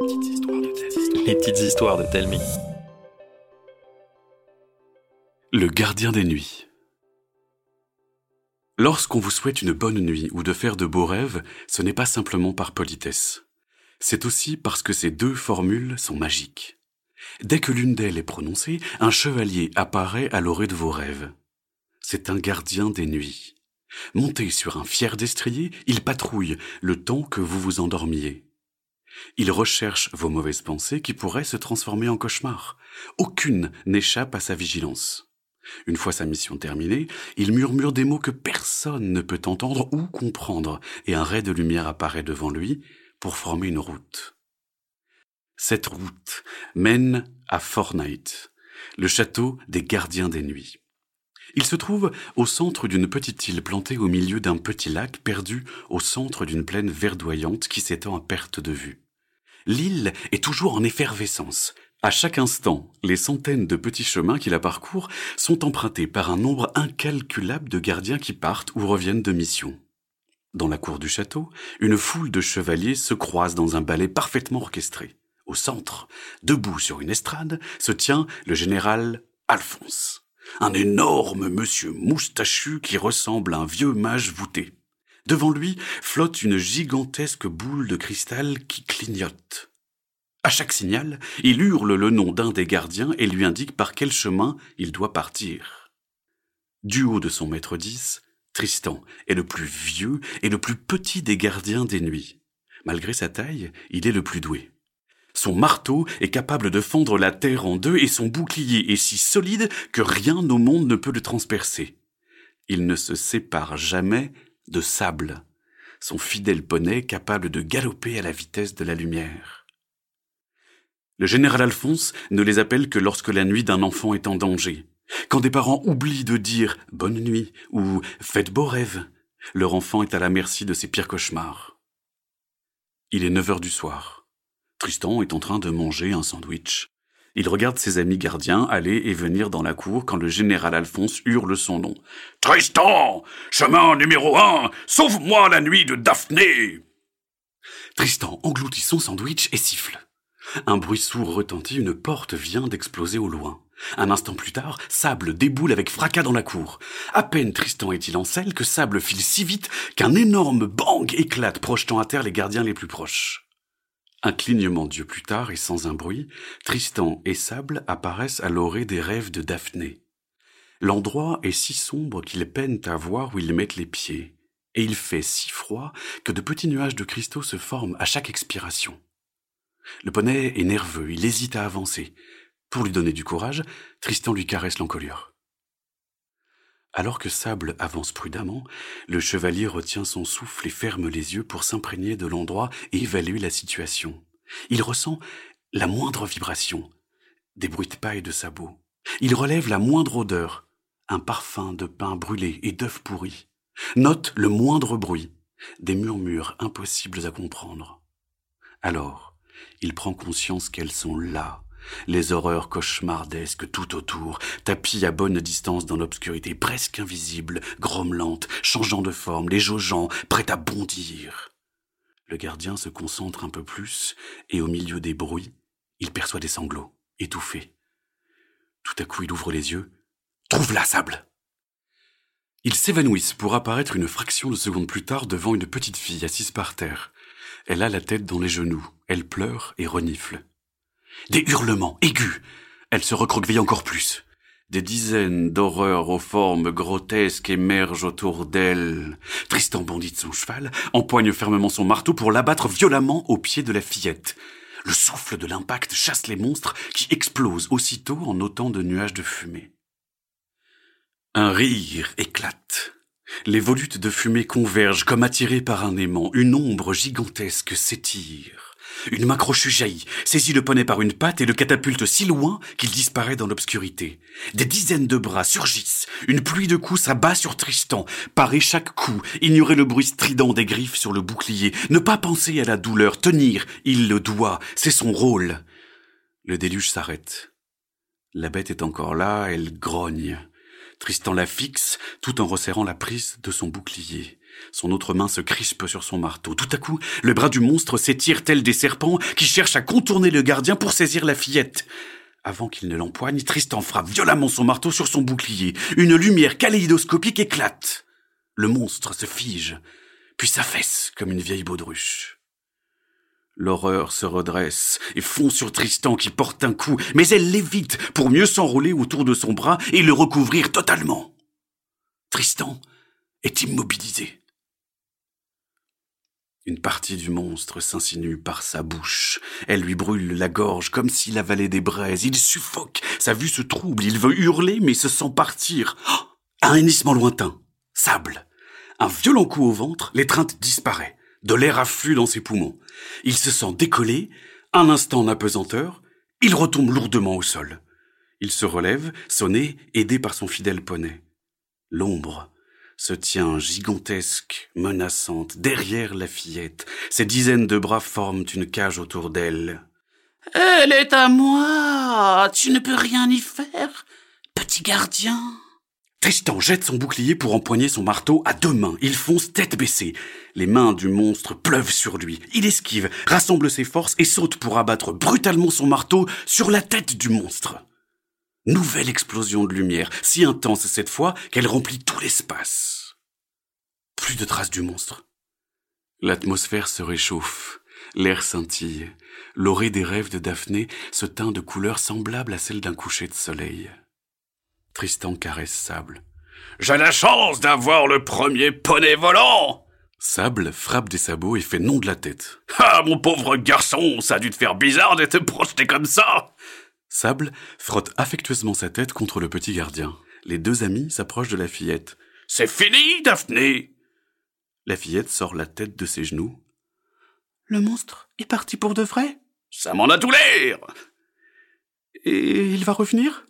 Les petites histoires de Telmi. Les petites histoires de Telmi. Le gardien des nuits. Lorsqu'on vous souhaite une bonne nuit ou de faire de beaux rêves, ce n'est pas simplement par politesse. C'est aussi parce que ces deux formules sont magiques. Dès que l'une d'elles est prononcée, un chevalier apparaît à l'orée de vos rêves. C'est un gardien des nuits. Monté sur un fier destrier, il patrouille le temps que vous vous endormiez. Il recherche vos mauvaises pensées qui pourraient se transformer en cauchemars. Aucune n'échappe à sa vigilance. Une fois sa mission terminée, il murmure des mots que personne ne peut entendre ou comprendre, et un ray de lumière apparaît devant lui pour former une route. Cette route mène à Fortnite, le château des gardiens des nuits. Il se trouve au centre d'une petite île plantée au milieu d'un petit lac perdu au centre d'une plaine verdoyante qui s'étend à perte de vue. L'île est toujours en effervescence, à chaque instant, les centaines de petits chemins qui la parcourent sont empruntés par un nombre incalculable de gardiens qui partent ou reviennent de mission. Dans la cour du château, une foule de chevaliers se croise dans un ballet parfaitement orchestré. Au centre, debout sur une estrade, se tient le général Alphonse, un énorme monsieur moustachu qui ressemble à un vieux mage voûté. Devant lui flotte une gigantesque boule de cristal qui clignote. À chaque signal, il hurle le nom d'un des gardiens et lui indique par quel chemin il doit partir. Du haut de son maître 10, Tristan est le plus vieux et le plus petit des gardiens des nuits. Malgré sa taille, il est le plus doué. Son marteau est capable de fendre la terre en deux et son bouclier est si solide que rien au monde ne peut le transpercer. Il ne se sépare jamais de sable, son fidèle poney capable de galoper à la vitesse de la lumière. Le général Alphonse ne les appelle que lorsque la nuit d'un enfant est en danger. Quand des parents oublient de dire bonne nuit ou faites beaux rêves, leur enfant est à la merci de ses pires cauchemars. Il est neuf heures du soir. Tristan est en train de manger un sandwich. Il regarde ses amis gardiens aller et venir dans la cour quand le général Alphonse hurle son nom. Tristan! Chemin numéro un! Sauve-moi la nuit de Daphné! Tristan engloutit son sandwich et siffle. Un bruit sourd retentit, une porte vient d'exploser au loin. Un instant plus tard, Sable déboule avec fracas dans la cour. À peine Tristan est-il en selle que Sable file si vite qu'un énorme bang éclate, projetant à terre les gardiens les plus proches. Un clignement d'yeux plus tard et sans un bruit, Tristan et Sable apparaissent à l'orée des rêves de Daphné. L'endroit est si sombre qu'ils peinent à voir où ils mettent les pieds, et il fait si froid que de petits nuages de cristaux se forment à chaque expiration. Le poney est nerveux, il hésite à avancer. Pour lui donner du courage, Tristan lui caresse l'encolure. Alors que Sable avance prudemment, le chevalier retient son souffle et ferme les yeux pour s'imprégner de l'endroit et évaluer la situation. Il ressent la moindre vibration, des bruits de et de sabots. Il relève la moindre odeur, un parfum de pain brûlé et d'œufs pourris. Note le moindre bruit, des murmures impossibles à comprendre. Alors, il prend conscience qu'elles sont là, les horreurs cauchemardesques tout autour, tapis à bonne distance dans l'obscurité, presque invisibles, grommelantes, changeant de forme, les jaugeant, prêtes à bondir. Le gardien se concentre un peu plus, et au milieu des bruits, il perçoit des sanglots, étouffés. Tout à coup, il ouvre les yeux. Trouve la sable! Ils s'évanouissent pour apparaître une fraction de seconde plus tard devant une petite fille assise par terre. Elle a la tête dans les genoux, elle pleure et renifle. Des hurlements aigus. Elle se recroqueville encore plus. Des dizaines d'horreurs aux formes grotesques émergent autour d'elle. Tristan bondit de son cheval, empoigne fermement son marteau pour l'abattre violemment au pied de la fillette. Le souffle de l'impact chasse les monstres qui explosent aussitôt en autant de nuages de fumée. Un rire éclate. Les volutes de fumée convergent comme attirées par un aimant. Une ombre gigantesque s'étire. Une main crochue jaillit, saisit le poney par une patte et le catapulte si loin qu'il disparaît dans l'obscurité. Des dizaines de bras surgissent. Une pluie de coups s'abat sur Tristan. Parer chaque coup, ignorer le bruit strident des griffes sur le bouclier, ne pas penser à la douleur, tenir, il le doit, c'est son rôle. Le déluge s'arrête. La bête est encore là, elle grogne. Tristan la fixe tout en resserrant la prise de son bouclier. Son autre main se crispe sur son marteau. Tout à coup, le bras du monstre s'étire tel des serpents qui cherchent à contourner le gardien pour saisir la fillette. Avant qu'il ne l'empoigne, Tristan frappe violemment son marteau sur son bouclier. Une lumière kaléidoscopique éclate. Le monstre se fige, puis s'affaisse comme une vieille baudruche. L'horreur se redresse et fond sur Tristan qui porte un coup, mais elle l'évite pour mieux s'enrouler autour de son bras et le recouvrir totalement. Tristan est immobilisé. Une partie du monstre s'insinue par sa bouche. Elle lui brûle la gorge comme s'il avalait des braises. Il suffoque. Sa vue se trouble. Il veut hurler mais se sent partir. Oh un hennissement lointain. Sable. Un violent coup au ventre. L'étreinte disparaît. De l'air afflue dans ses poumons. Il se sent décollé. Un instant en apesanteur. Il retombe lourdement au sol. Il se relève, sonné, aidé par son fidèle poney. L'ombre se tient gigantesque, menaçante, derrière la fillette. Ces dizaines de bras forment une cage autour d'elle. Elle est à moi. Tu ne peux rien y faire, petit gardien. Tristan jette son bouclier pour empoigner son marteau à deux mains. Il fonce tête baissée. Les mains du monstre pleuvent sur lui. Il esquive, rassemble ses forces et saute pour abattre brutalement son marteau sur la tête du monstre. Nouvelle explosion de lumière, si intense cette fois qu'elle remplit tout l'espace. Plus de traces du monstre. L'atmosphère se réchauffe, l'air scintille, l'orée des rêves de Daphné se teint de couleurs semblables à celles d'un coucher de soleil. Tristan caresse Sable. J'ai la chance d'avoir le premier poney volant Sable frappe des sabots et fait non de la tête. Ah, mon pauvre garçon, ça a dû te faire bizarre d'être projeté comme ça Sable frotte affectueusement sa tête contre le petit gardien. Les deux amis s'approchent de la fillette. C'est fini, Daphné La fillette sort la tête de ses genoux. Le monstre est parti pour de vrai Ça m'en a tout l'air Et il va revenir?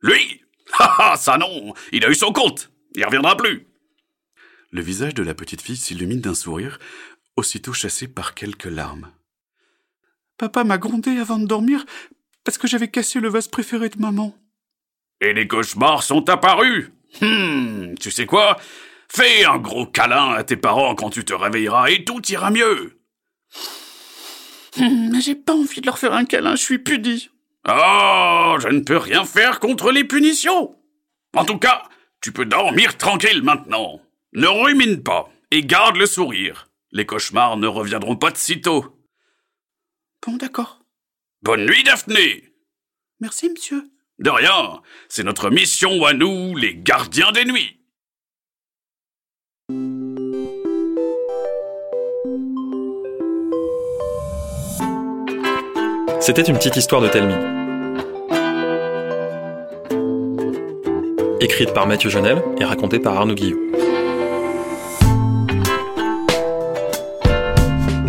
Lui Ha ha, ça non Il a eu son compte Il reviendra plus Le visage de la petite fille s'illumine d'un sourire, aussitôt chassé par quelques larmes. Papa m'a grondé avant de dormir parce que j'avais cassé le vase préféré de maman. Et les cauchemars sont apparus. Hum, tu sais quoi? Fais un gros câlin à tes parents quand tu te réveilleras et tout ira mieux. Hum, mais j'ai pas envie de leur faire un câlin, je suis puni. Oh, je ne peux rien faire contre les punitions. En tout cas, tu peux dormir tranquille maintenant. Ne rumine pas et garde le sourire. Les cauchemars ne reviendront pas de sitôt. Bon, d'accord. Bonne nuit, Daphné Merci, monsieur. De rien, c'est notre mission à nous, les gardiens des nuits. C'était une petite histoire de Telmi. Écrite par Mathieu Jonel et racontée par Arnaud Guillot.